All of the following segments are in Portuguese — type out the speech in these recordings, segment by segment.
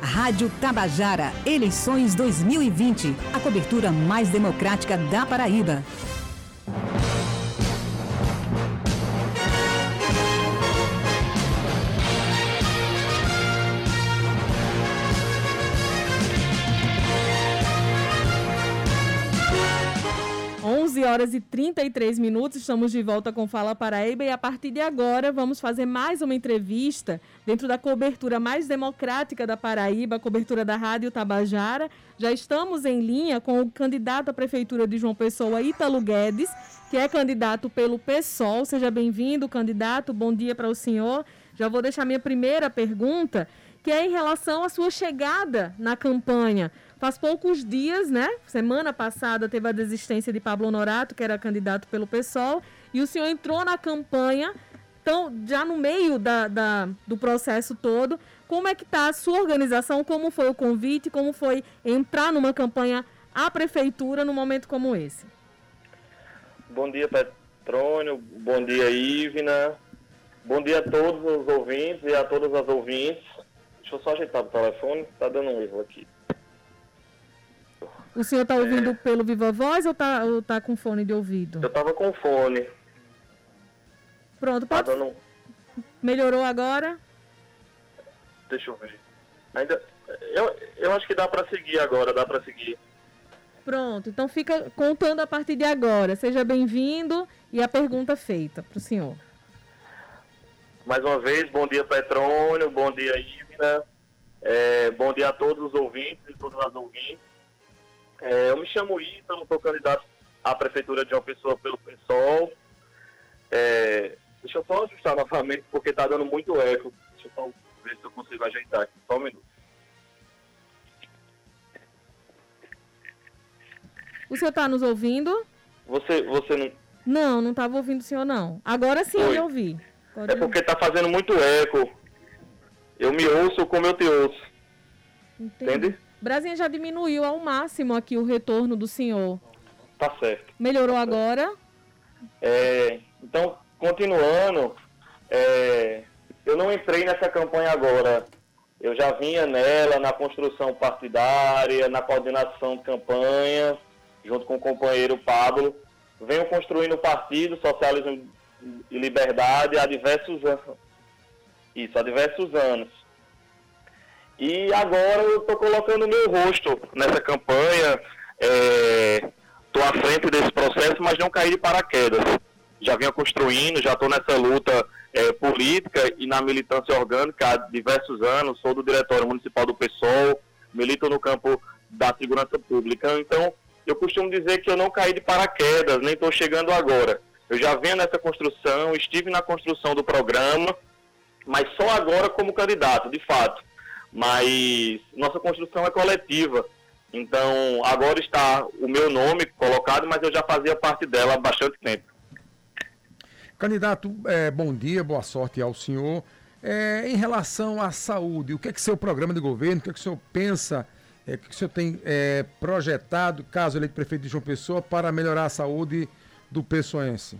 Rádio Tabajara, eleições 2020. A cobertura mais democrática da Paraíba. 11 horas e 33 minutos, estamos de volta com Fala Paraíba e a partir de agora vamos fazer mais uma entrevista dentro da cobertura mais democrática da Paraíba, a cobertura da Rádio Tabajara. Já estamos em linha com o candidato à Prefeitura de João Pessoa, Ítalo Guedes, que é candidato pelo PSOL. Seja bem-vindo, candidato. Bom dia para o senhor. Já vou deixar minha primeira pergunta, que é em relação à sua chegada na campanha. Faz poucos dias, né? Semana passada teve a desistência de Pablo Honorato, que era candidato pelo PSOL, e o senhor entrou na campanha, então, já no meio da, da do processo todo. Como é que está a sua organização? Como foi o convite? Como foi entrar numa campanha à prefeitura num momento como esse? Bom dia, Petrônio. Bom dia, Ivna. Bom dia a todos os ouvintes e a todas as ouvintes. Deixa eu só ajeitar o telefone, tá dando um erro aqui. O senhor está ouvindo é... pelo Viva Voz ou está tá com fone de ouvido? Eu estava com fone. Pronto, tá pode... Tá dando... Melhorou agora? Deixa eu ver. Ainda... Eu, eu acho que dá para seguir agora, dá para seguir. Pronto, então fica contando a partir de agora. Seja bem-vindo e a pergunta feita para o senhor. Mais uma vez, bom dia Petrônio, bom dia Ivna, é, bom dia a todos os ouvintes e todas as ouvintes. É, eu me chamo Ítalo, sou candidato à Prefeitura de uma pessoa pelo PSOL. É, deixa eu só ajustar novamente, porque está dando muito eco. Deixa eu só ver se eu consigo ajeitar aqui. Só um minuto. O senhor está nos ouvindo? Você, você não... Não, não estava ouvindo o senhor, não. Agora sim Oi. eu ouvi. Pode é porque está fazendo muito eco. Eu me ouço como eu te ouço. Entendi. Entende? Brasinha já diminuiu ao máximo aqui o retorno do senhor. Tá certo. Melhorou tá certo. agora? É, então, continuando, é, eu não entrei nessa campanha agora. Eu já vinha nela na construção partidária, na coordenação de campanha, junto com o companheiro Pablo. Venho construindo o partido Socialismo e Liberdade há diversos anos. Isso, há diversos anos. E agora eu estou colocando meu rosto nessa campanha, estou é, à frente desse processo, mas não caí de paraquedas. Já venho construindo, já estou nessa luta é, política e na militância orgânica há diversos anos, sou do Diretório Municipal do PSOL, milito no campo da segurança pública. Então, eu costumo dizer que eu não caí de paraquedas, nem estou chegando agora. Eu já venho nessa construção, estive na construção do programa, mas só agora como candidato, de fato mas nossa construção é coletiva. Então, agora está o meu nome colocado, mas eu já fazia parte dela há bastante tempo. Candidato, é, bom dia, boa sorte ao senhor. É, em relação à saúde, o que é que seu programa de governo, o que é que o senhor pensa, é, o que, é que o senhor tem é, projetado, caso eleito prefeito de João Pessoa, para melhorar a saúde do pessoense?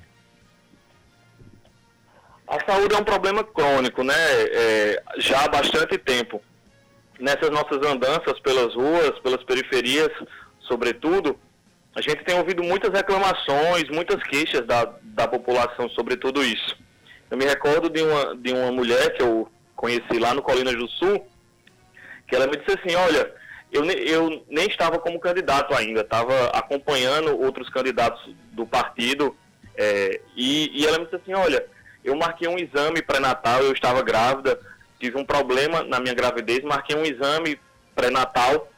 A saúde é um problema crônico, né? É, já há bastante tempo nessas nossas andanças pelas ruas, pelas periferias, sobretudo, a gente tem ouvido muitas reclamações, muitas queixas da, da população sobre tudo isso. Eu me recordo de uma, de uma mulher que eu conheci lá no Colinas do Sul, que ela me disse assim, olha, eu, eu nem estava como candidato ainda, estava acompanhando outros candidatos do partido, é, e, e ela me disse assim, olha, eu marquei um exame pré-natal, eu estava grávida, tive um problema na minha gravidez, marquei um exame pré-natal,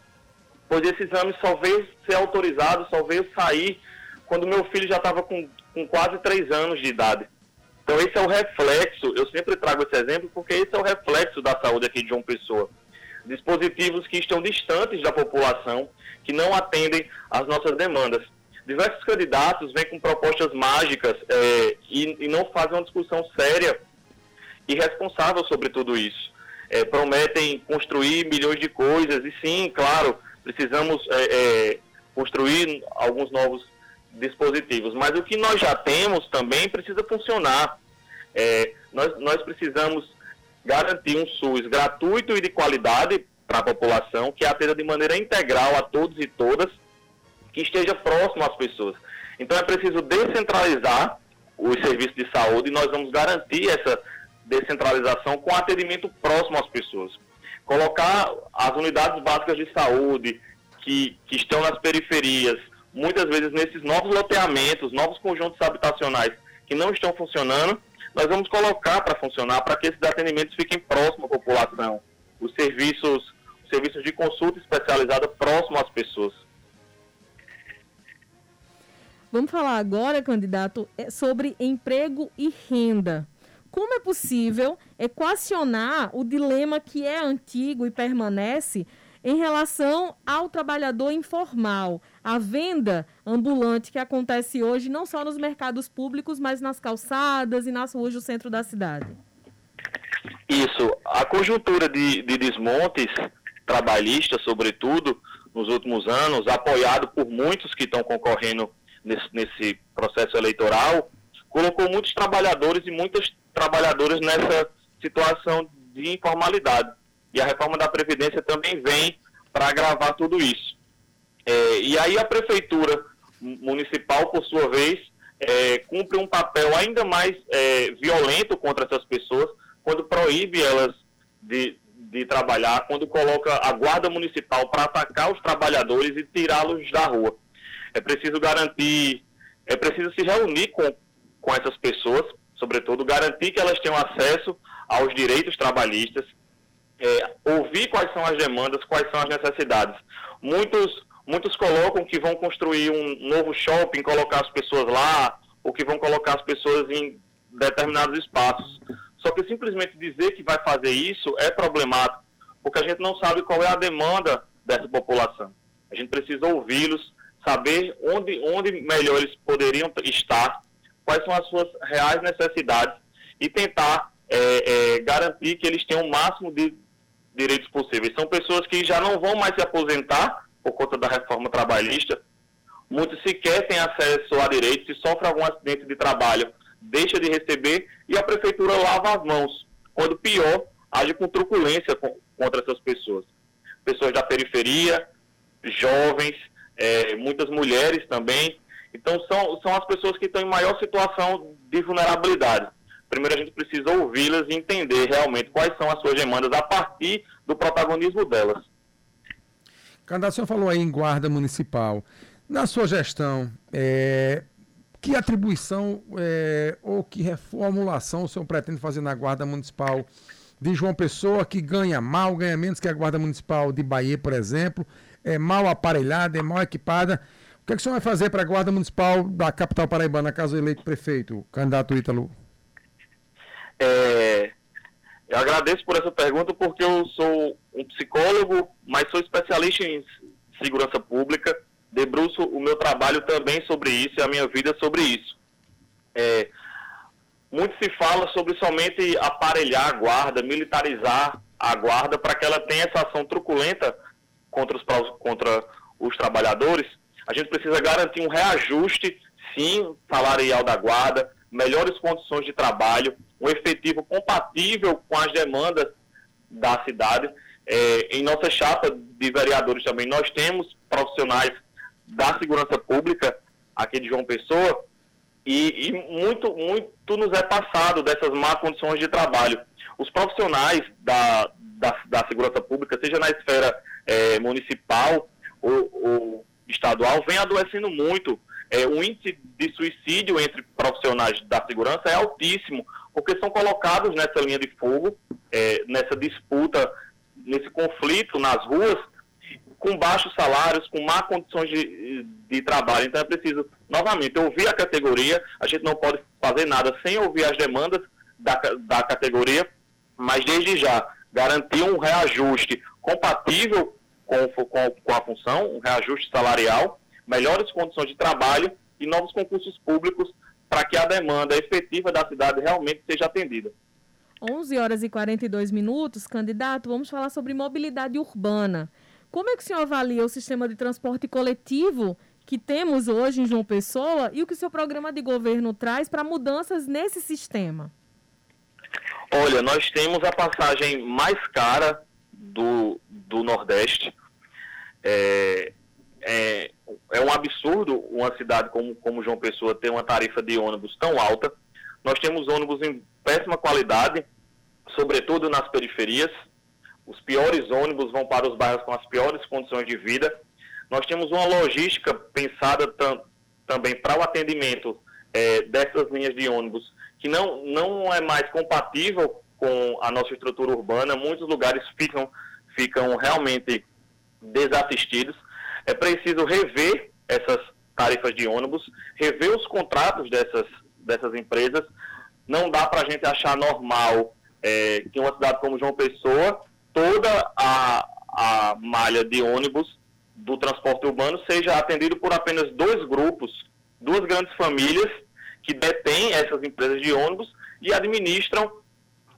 pois esse exame só veio ser autorizado, só veio sair quando meu filho já estava com, com quase três anos de idade. Então esse é o reflexo, eu sempre trago esse exemplo porque esse é o reflexo da saúde aqui de João Pessoa. Dispositivos que estão distantes da população, que não atendem às nossas demandas. Diversos candidatos vêm com propostas mágicas é, e, e não fazem uma discussão séria e responsável sobre tudo isso. É, prometem construir milhões de coisas, e sim, claro, precisamos é, é, construir alguns novos dispositivos, mas o que nós já temos também precisa funcionar. É, nós, nós precisamos garantir um SUS gratuito e de qualidade para a população, que atenda de maneira integral a todos e todas, que esteja próximo às pessoas. Então é preciso descentralizar os serviços de saúde e nós vamos garantir essa descentralização com atendimento próximo às pessoas. Colocar as unidades básicas de saúde que, que estão nas periferias, muitas vezes nesses novos loteamentos, novos conjuntos habitacionais que não estão funcionando, nós vamos colocar para funcionar para que esses atendimentos fiquem próximos à população. Os serviços, os serviços de consulta especializada próximo às pessoas. Vamos falar agora, candidato, é, sobre emprego e renda. Como é possível equacionar o dilema que é antigo e permanece em relação ao trabalhador informal, a venda ambulante que acontece hoje não só nos mercados públicos, mas nas calçadas e nas ruas do centro da cidade? Isso. A conjuntura de, de desmontes trabalhistas, sobretudo, nos últimos anos, apoiado por muitos que estão concorrendo nesse, nesse processo eleitoral, colocou muitos trabalhadores e muitas trabalhadoras nessa situação de informalidade. E a reforma da Previdência também vem para agravar tudo isso. É, e aí a Prefeitura Municipal, por sua vez, é, cumpre um papel ainda mais é, violento contra essas pessoas quando proíbe elas de, de trabalhar, quando coloca a Guarda Municipal para atacar os trabalhadores e tirá-los da rua. É preciso garantir, é preciso se reunir com, com essas pessoas, sobretudo, garantir que elas tenham acesso aos direitos trabalhistas, é, ouvir quais são as demandas, quais são as necessidades. Muitos, muitos colocam que vão construir um novo shopping, colocar as pessoas lá, ou que vão colocar as pessoas em determinados espaços. Só que simplesmente dizer que vai fazer isso é problemático, porque a gente não sabe qual é a demanda dessa população. A gente precisa ouvi-los, saber onde, onde melhor eles poderiam estar, quais são as suas reais necessidades e tentar é, é, garantir que eles tenham o máximo de direitos possíveis. São pessoas que já não vão mais se aposentar por conta da reforma trabalhista, muitos sequer têm acesso a direitos, se sofre algum acidente de trabalho, deixa de receber e a prefeitura lava as mãos. Quando pior, age com truculência contra essas pessoas. Pessoas da periferia, jovens, é, muitas mulheres também. Então, são, são as pessoas que estão em maior situação de vulnerabilidade. Primeiro, a gente precisa ouvi-las e entender realmente quais são as suas demandas a partir do protagonismo delas. Candidato, o senhor falou aí em guarda municipal. Na sua gestão, é, que atribuição é, ou que reformulação o senhor pretende fazer na guarda municipal de João Pessoa, que ganha mal, ganha menos que a guarda municipal de Bahia, por exemplo? é mal aparelhada, é mal equipada. O que, é que o senhor vai fazer para a Guarda Municipal da capital paraibana, caso eleito prefeito, candidato Ítalo? É, eu agradeço por essa pergunta, porque eu sou um psicólogo, mas sou especialista em segurança pública, debruço o meu trabalho também sobre isso e a minha vida sobre isso. É, muito se fala sobre somente aparelhar a guarda, militarizar a guarda para que ela tenha essa ação truculenta contra os, contra os trabalhadores, a gente precisa garantir um reajuste, sim, salarial da guarda, melhores condições de trabalho, um efetivo compatível com as demandas da cidade. É, em nossa chapa de vereadores também, nós temos profissionais da segurança pública aqui de João Pessoa e, e muito, muito nos é passado dessas má condições de trabalho. Os profissionais da, da, da segurança pública, seja na esfera é, municipal ou, ou, estadual, vem adoecendo muito. É, o índice de suicídio entre profissionais da segurança é altíssimo, porque são colocados nessa linha de fogo, é, nessa disputa, nesse conflito nas ruas, com baixos salários, com má condições de, de trabalho. Então é preciso, novamente, ouvir a categoria. A gente não pode fazer nada sem ouvir as demandas da, da categoria, mas desde já garantir um reajuste compatível com, com, com a função, um reajuste salarial, melhores condições de trabalho e novos concursos públicos para que a demanda efetiva da cidade realmente seja atendida. 11 horas e 42 minutos, candidato, vamos falar sobre mobilidade urbana. Como é que o senhor avalia o sistema de transporte coletivo que temos hoje em João Pessoa e o que o seu programa de governo traz para mudanças nesse sistema? Olha, nós temos a passagem mais cara do, do Nordeste. É, é, é um absurdo uma cidade como, como João Pessoa ter uma tarifa de ônibus tão alta. Nós temos ônibus em péssima qualidade, sobretudo nas periferias. Os piores ônibus vão para os bairros com as piores condições de vida. Nós temos uma logística pensada tam, também para o atendimento é, dessas linhas de ônibus que não, não é mais compatível com a nossa estrutura urbana. Muitos lugares ficam, ficam realmente desassistidos. É preciso rever essas tarifas de ônibus, rever os contratos dessas, dessas empresas. Não dá para a gente achar normal é, que uma cidade como João Pessoa, toda a, a malha de ônibus do transporte urbano seja atendido por apenas dois grupos, duas grandes famílias que detêm essas empresas de ônibus e administram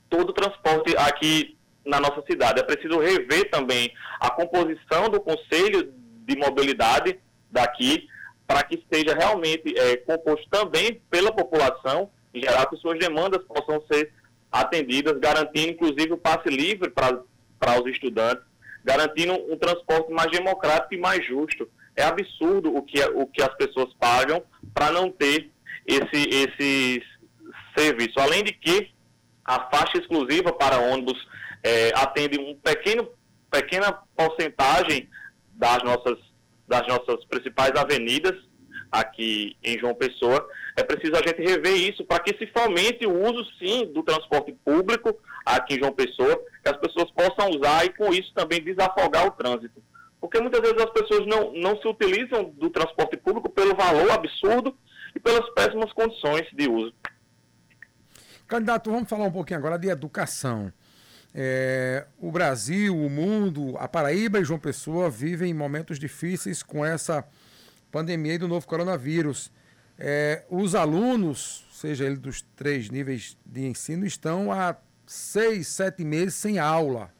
todo o transporte aqui na nossa cidade. É preciso rever também a composição do Conselho de Mobilidade daqui, para que seja realmente é, composto também pela população, em geral, que suas demandas possam ser atendidas, garantindo inclusive o passe livre para os estudantes, garantindo um transporte mais democrático e mais justo. É absurdo o que, o que as pessoas pagam para não ter esse, esse serviço. Além de que a faixa exclusiva para ônibus é, atende um pequeno, pequena porcentagem das nossas, das nossas principais avenidas aqui em João Pessoa. É preciso a gente rever isso para que se fomente o uso, sim, do transporte público aqui em João Pessoa, que as pessoas possam usar e, com isso, também desafogar o trânsito. Porque muitas vezes as pessoas não, não se utilizam do transporte público pelo valor absurdo e pelas péssimas condições de uso. Candidato, vamos falar um pouquinho agora de educação. É, o Brasil, o mundo, a Paraíba e João Pessoa vivem momentos difíceis com essa pandemia do novo coronavírus. É, os alunos, seja ele dos três níveis de ensino, estão há seis, sete meses sem aula.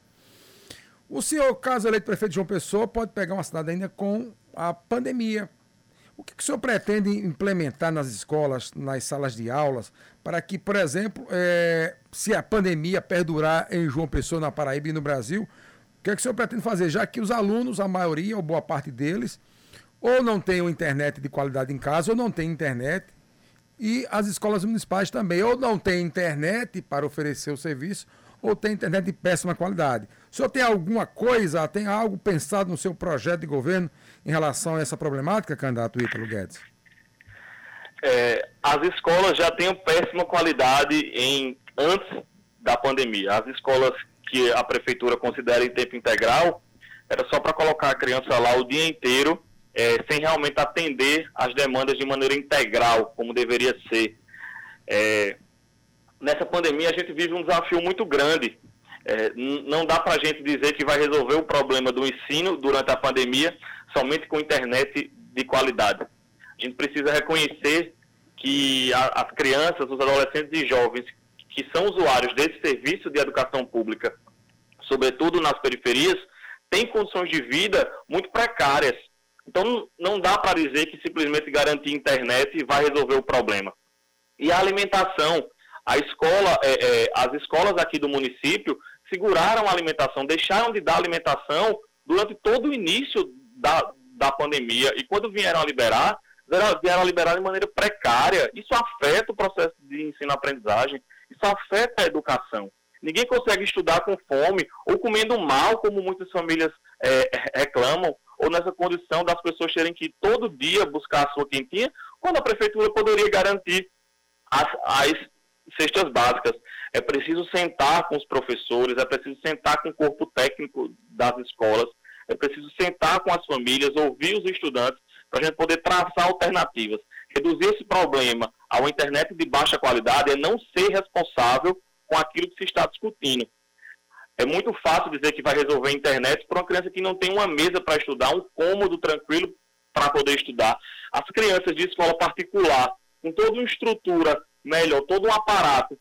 O senhor, caso eleito prefeito de João Pessoa, pode pegar uma cidade ainda com a pandemia. O que, que o senhor pretende implementar nas escolas, nas salas de aulas, para que, por exemplo, é, se a pandemia perdurar em João Pessoa, na Paraíba e no Brasil, o que, é que o senhor pretende fazer? Já que os alunos, a maioria ou boa parte deles, ou não têm internet de qualidade em casa, ou não têm internet, e as escolas municipais também, ou não têm internet para oferecer o serviço, ou tem internet de péssima qualidade. O senhor tem alguma coisa, tem algo pensado no seu projeto de governo em relação a essa problemática, candidato Ítalo Guedes? é, as escolas já têm péssima qualidade em antes da pandemia. As escolas que a prefeitura considera em tempo integral era só para colocar a criança lá o dia inteiro, é, sem realmente atender as demandas de maneira integral, como deveria ser. É, nessa pandemia a gente vive um desafio muito grande. É, não dá para a gente dizer que vai resolver o problema do ensino durante a pandemia somente com internet de qualidade. A gente precisa reconhecer que a, as crianças, os adolescentes e jovens que são usuários desse serviço de educação pública, sobretudo nas periferias, têm condições de vida muito precárias. Então, não dá para dizer que simplesmente garantir internet vai resolver o problema. E a alimentação, a escola, é, é, as escolas aqui do município seguraram a alimentação, deixaram de dar alimentação durante todo o início da, da pandemia. E quando vieram a liberar, vieram a liberar de maneira precária. Isso afeta o processo de ensino-aprendizagem, isso afeta a educação. Ninguém consegue estudar com fome ou comendo mal, como muitas famílias é, reclamam, ou nessa condição das pessoas terem que todo dia buscar a sua quentinha, quando a prefeitura poderia garantir as, as cestas básicas. É preciso sentar com os professores, é preciso sentar com o corpo técnico das escolas, é preciso sentar com as famílias, ouvir os estudantes para a gente poder traçar alternativas. Reduzir esse problema a uma internet de baixa qualidade é não ser responsável com aquilo que se está discutindo. É muito fácil dizer que vai resolver a internet para uma criança que não tem uma mesa para estudar, um cômodo tranquilo para poder estudar. As crianças de escola particular, com toda uma estrutura melhor, todo um aparato,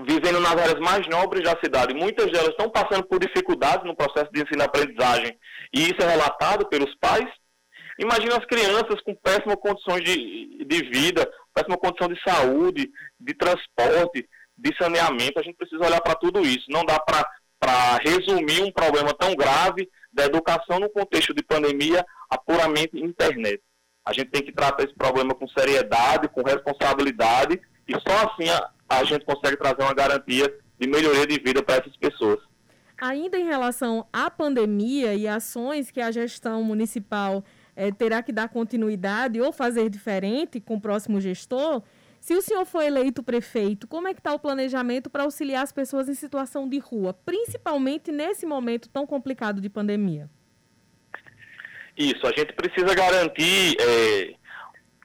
vivendo nas áreas mais nobres da cidade, muitas delas estão passando por dificuldades no processo de ensino-aprendizagem, e isso é relatado pelos pais, Imagina as crianças com péssimas condições de, de vida, péssima condição de saúde, de transporte, de saneamento. A gente precisa olhar para tudo isso. Não dá para resumir um problema tão grave da educação no contexto de pandemia a puramente internet. A gente tem que tratar esse problema com seriedade, com responsabilidade, e só assim a, a gente consegue trazer uma garantia de melhoria de vida para essas pessoas. Ainda em relação à pandemia e ações que a gestão municipal é, terá que dar continuidade ou fazer diferente com o próximo gestor, se o senhor for eleito prefeito, como é que está o planejamento para auxiliar as pessoas em situação de rua, principalmente nesse momento tão complicado de pandemia? Isso, a gente precisa garantir é,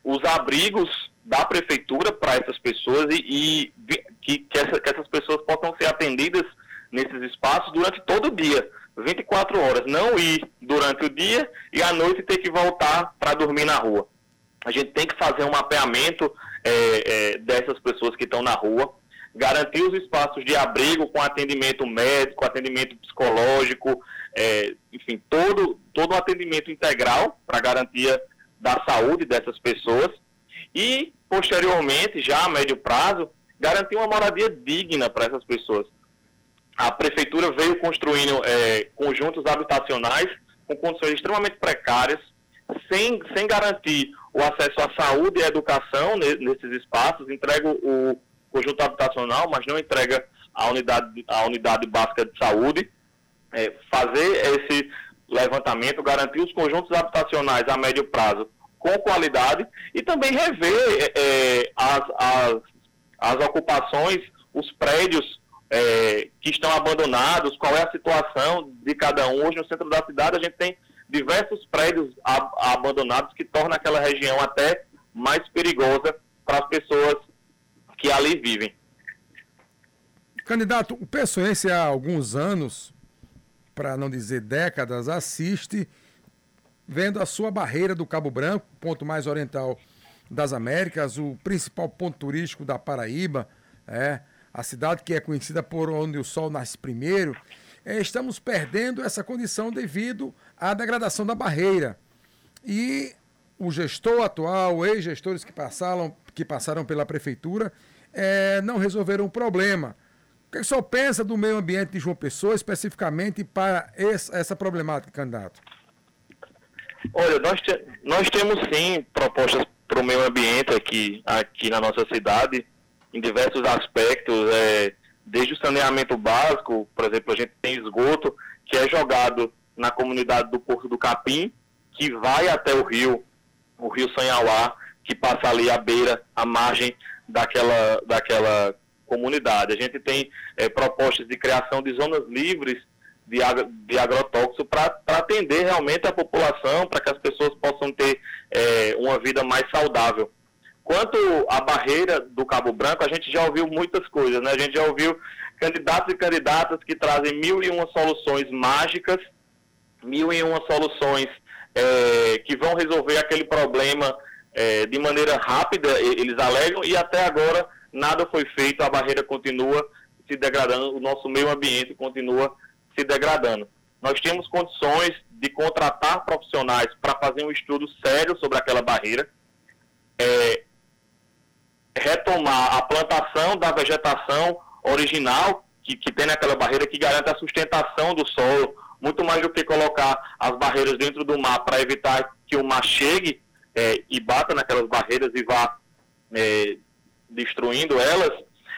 os abrigos da prefeitura para essas pessoas e, e que, que, essa, que essas pessoas possam ser atendidas nesses espaços durante todo o dia, 24 horas. Não ir durante o dia e à noite ter que voltar para dormir na rua. A gente tem que fazer um mapeamento é, é, dessas pessoas que estão na rua, garantir os espaços de abrigo com atendimento médico, atendimento psicológico, é, enfim, todo, todo um atendimento integral para garantia da saúde dessas pessoas e, posteriormente, já a médio prazo, garantir uma moradia digna para essas pessoas. A prefeitura veio construindo é, conjuntos habitacionais com condições extremamente precárias, sem, sem garantir o acesso à saúde e à educação nesses espaços, entrega o conjunto habitacional, mas não entrega a unidade, a unidade básica de saúde. É, fazer esse levantamento, garantir os conjuntos habitacionais a médio prazo com qualidade e também rever é, as, as, as ocupações, os prédios é, que estão abandonados, qual é a situação de cada um. Hoje no centro da cidade a gente tem diversos prédios abandonados que tornam aquela região até mais perigosa para as pessoas que ali vivem. Candidato, o Pessoense há alguns anos, para não dizer décadas, assiste vendo a sua barreira do Cabo Branco, ponto mais oriental das Américas, o principal ponto turístico da Paraíba, é, a cidade que é conhecida por onde o sol nasce primeiro, é, estamos perdendo essa condição devido à degradação da barreira. E o gestor atual, ex-gestores que passaram, que passaram pela prefeitura, é, não resolveram o problema. O que, é o senhor pensa do meio ambiente de João Pessoa, especificamente para essa, essa problemática, candidato? Olha, nós, te, nós temos sim propostas para o meio ambiente aqui, aqui na nossa cidade, em diversos aspectos. É, desde o saneamento básico, por exemplo, a gente tem esgoto que é jogado na comunidade do Porto do Capim, que vai até o rio, o rio Sanhauá, que passa ali à beira, à margem daquela, daquela comunidade. A gente tem é, propostas de criação de zonas livres de, de agrotóxico para atender realmente a população, para que as pessoas possam ter é, uma vida mais saudável. Quanto à barreira do Cabo Branco, a gente já ouviu muitas coisas, né? A gente já ouviu candidatos e candidatas que trazem mil e uma soluções mágicas, mil e uma soluções é, que vão resolver aquele problema é, de maneira rápida, eles alegam, e até agora nada foi feito, a barreira continua se degradando, o nosso meio ambiente continua se degradando. Nós temos condições de contratar profissionais para fazer um estudo sério sobre aquela barreira, é, retomar a plantação da vegetação original que, que tem naquela barreira que garante a sustentação do solo, muito mais do que colocar as barreiras dentro do mar para evitar que o mar chegue é, e bata naquelas barreiras e vá é, destruindo elas,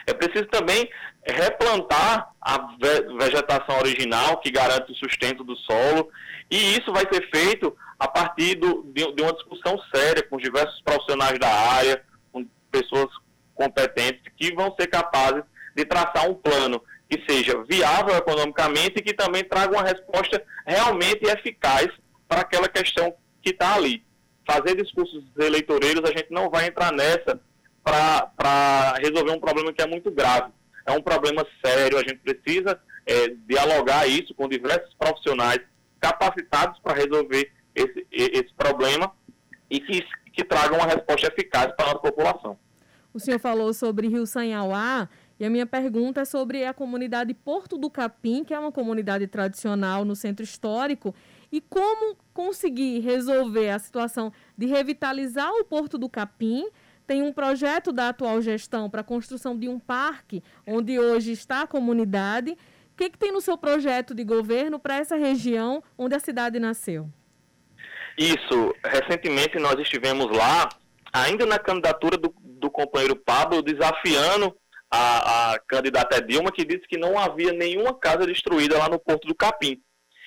é preciso também replantar a vegetação original que garante o sustento do solo e isso vai ser feito a partir do, de, de uma discussão séria com diversos profissionais da área, pessoas competentes que vão ser capazes de traçar um plano que seja viável economicamente e que também traga uma resposta realmente eficaz para aquela questão que está ali. Fazer discursos eleitoreiros, a gente não vai entrar nessa para resolver um problema que é muito grave. É um problema sério, a gente precisa é, dialogar isso com diversos profissionais capacitados para resolver esse, esse problema e que, que tragam uma resposta eficaz para a nossa população. O senhor falou sobre Rio Sanhauá e a minha pergunta é sobre a comunidade Porto do Capim, que é uma comunidade tradicional no centro histórico, e como conseguir resolver a situação de revitalizar o Porto do Capim. Tem um projeto da atual gestão para a construção de um parque onde hoje está a comunidade que, que tem no seu projeto de governo para essa região onde a cidade nasceu? Isso. Recentemente nós estivemos lá, ainda na candidatura do, do companheiro Pablo, desafiando a, a candidata Dilma, que disse que não havia nenhuma casa destruída lá no Porto do Capim.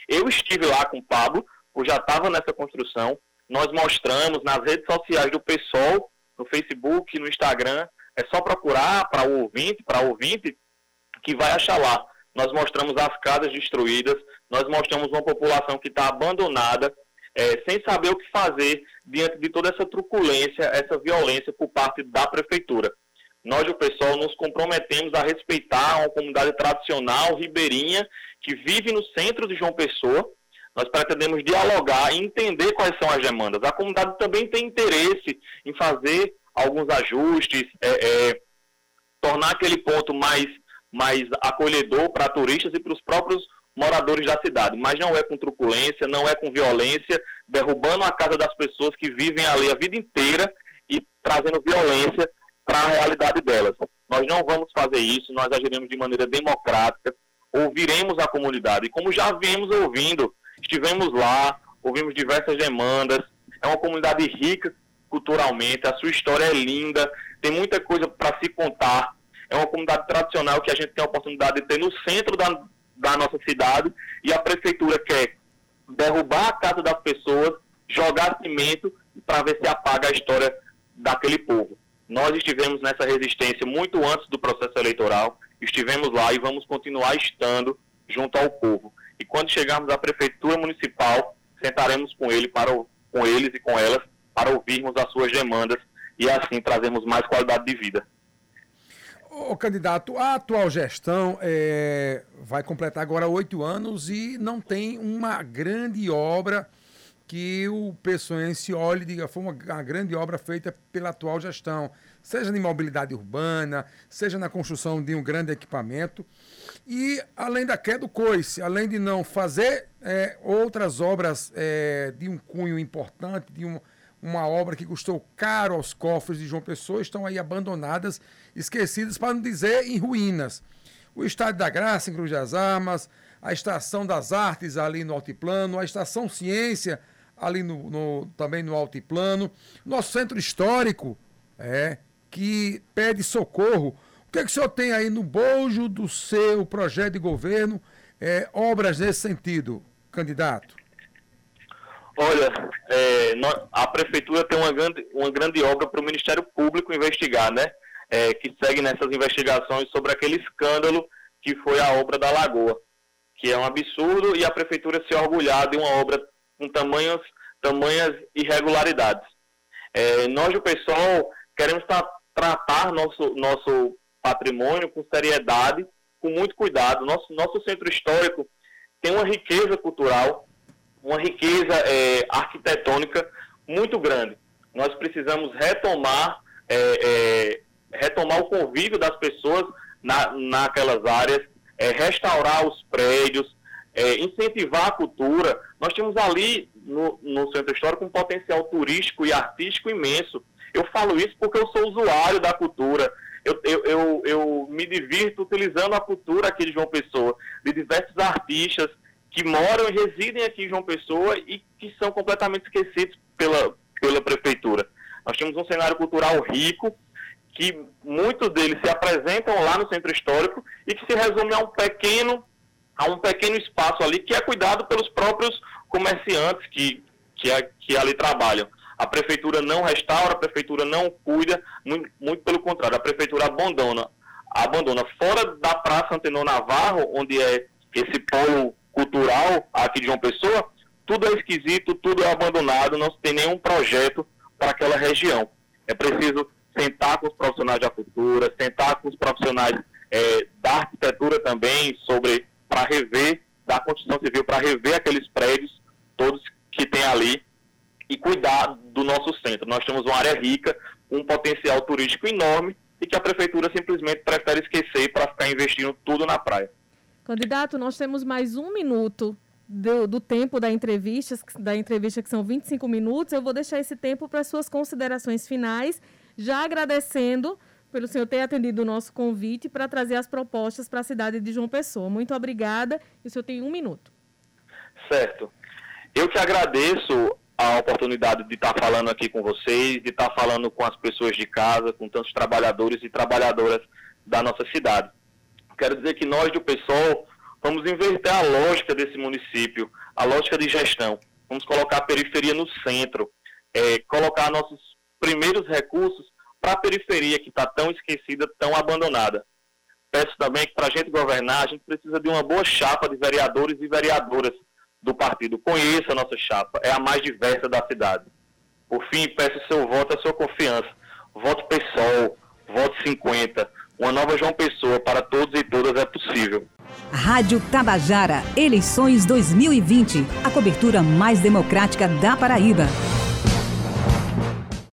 Eu estive lá com o Pablo, eu já estava nessa construção. Nós mostramos nas redes sociais do PSOL, no Facebook, no Instagram. É só procurar para o ouvinte, para ouvinte, que vai achar lá. Nós mostramos as casas destruídas, nós mostramos uma população que está abandonada, é, sem saber o que fazer diante de toda essa truculência, essa violência por parte da prefeitura. Nós, o pessoal, nos comprometemos a respeitar uma comunidade tradicional ribeirinha que vive no centro de João Pessoa. Nós pretendemos dialogar e entender quais são as demandas. A comunidade também tem interesse em fazer alguns ajustes, é, é, tornar aquele ponto mais, mais acolhedor para turistas e para os próprios moradores da cidade, mas não é com truculência, não é com violência, derrubando a casa das pessoas que vivem ali a vida inteira e trazendo violência para a realidade delas. Nós não vamos fazer isso, nós agiremos de maneira democrática, ouviremos a comunidade. E como já viemos ouvindo, estivemos lá, ouvimos diversas demandas, é uma comunidade rica culturalmente, a sua história é linda, tem muita coisa para se contar. É uma comunidade tradicional que a gente tem a oportunidade de ter no centro da, da nossa cidade e a prefeitura quer derrubar a casa das pessoas, jogar cimento para ver se apaga a história daquele povo. Nós estivemos nessa resistência muito antes do processo eleitoral, estivemos lá e vamos continuar estando junto ao povo. E quando chegarmos à prefeitura municipal, sentaremos com ele para com eles e com elas para ouvirmos as suas demandas e assim trazermos mais qualidade de vida. O candidato, a atual gestão é, vai completar agora oito anos e não tem uma grande obra que o pessoense olhe e diga foi uma, uma, grande obra feita pela atual gestão, seja na mobilidade urbana, seja na construção de um grande equipamento. E além da queda do coice, além de não fazer é, outras obras é, de um cunho importante, de um, uma obra que custou caro aos cofres de João Pessoa, estão aí abandonadas, esquecidas, para não dizer em ruínas. O Estádio da Graça, em Cruz das Armas, a Estação das Artes ali no Altiplano, a Estação Ciência ali no, no, também no altiplano. Nosso centro histórico, é, que pede socorro. O que, é que o senhor tem aí no bojo do seu projeto de governo, é, obras nesse sentido, candidato? Olha, é, a prefeitura tem uma grande, uma grande obra para o Ministério Público investigar, né? É, que segue nessas investigações sobre aquele escândalo que foi a obra da Lagoa, que é um absurdo e a prefeitura se orgulhar de uma obra com tamanhos, tamanhas irregularidades. É, nós, o pessoal, queremos tra tratar nosso, nosso patrimônio com seriedade, com muito cuidado. Nosso, nosso centro histórico tem uma riqueza cultural, uma riqueza é, arquitetônica muito grande. Nós precisamos retomar, é, é, retomar o convívio das pessoas na, naquelas áreas, é, restaurar os prédios, é, incentivar a cultura. Nós temos ali no, no, centro histórico um potencial turístico e artístico imenso. Eu falo isso porque eu sou usuário da cultura. Eu, eu, eu, eu me divirto utilizando a cultura aqui de João Pessoa, de diversos artistas que moram e residem aqui em João Pessoa e que são completamente esquecidos pela, pela prefeitura. Nós temos um cenário cultural rico, que muitos deles se apresentam lá no centro histórico e que se resume a um pequeno há um pequeno espaço ali que é cuidado pelos próprios comerciantes que, que, que ali trabalham. A prefeitura não restaura, a prefeitura não cuida, muito, muito pelo contrário, a prefeitura abandona. Abandona. Fora da Praça Antenor Navarro, onde é esse polo cultural aqui de João Pessoa, tudo é esquisito, tudo é abandonado, não se tem nenhum projeto para aquela região. É preciso sentar com os profissionais da cultura, sentar com os profissionais é, da arquitetura também sobre para rever, da construção civil, para rever aqueles prédios todos que tem ali e cuidar do nosso centro. Nós temos uma área rica, um potencial turístico enorme e que a prefeitura simplesmente prefere esquecer para ficar investindo tudo na praia. Candidato, nós temos mais um minuto do, do, tempo da entrevista, da entrevista que são 25 minutos. Eu vou deixar esse tempo para suas considerações finais, já agradecendo pelo senhor ter atendido o nosso convite para trazer as propostas para a cidade de João Pessoa. Muito obrigada. E o senhor tem um minuto. Certo. Eu que agradeço a oportunidade de estar falando aqui com vocês, de estar falando com as pessoas de casa, com tantos trabalhadores e trabalhadoras da nossa cidade. Quero dizer que nós do PSOL vamos inverter a lógica desse município, a lógica de gestão. Vamos colocar a periferia no centro, é, colocar nossos primeiros recursos para a periferia que está tão esquecida, tão abandonada. Peço também que para a gente governar, a gente precisa de uma boa chapa de vereadores e vereadoras do partido. Conheça a nossa chapa, é a mais diversa da cidade. Por fim, peço seu voto, a sua confiança. Voto PSOL, voto 50. Uma nova João Pessoa para todos e todas é possível. Rádio Tabajara, eleições 2020. A cobertura mais democrática da Paraíba.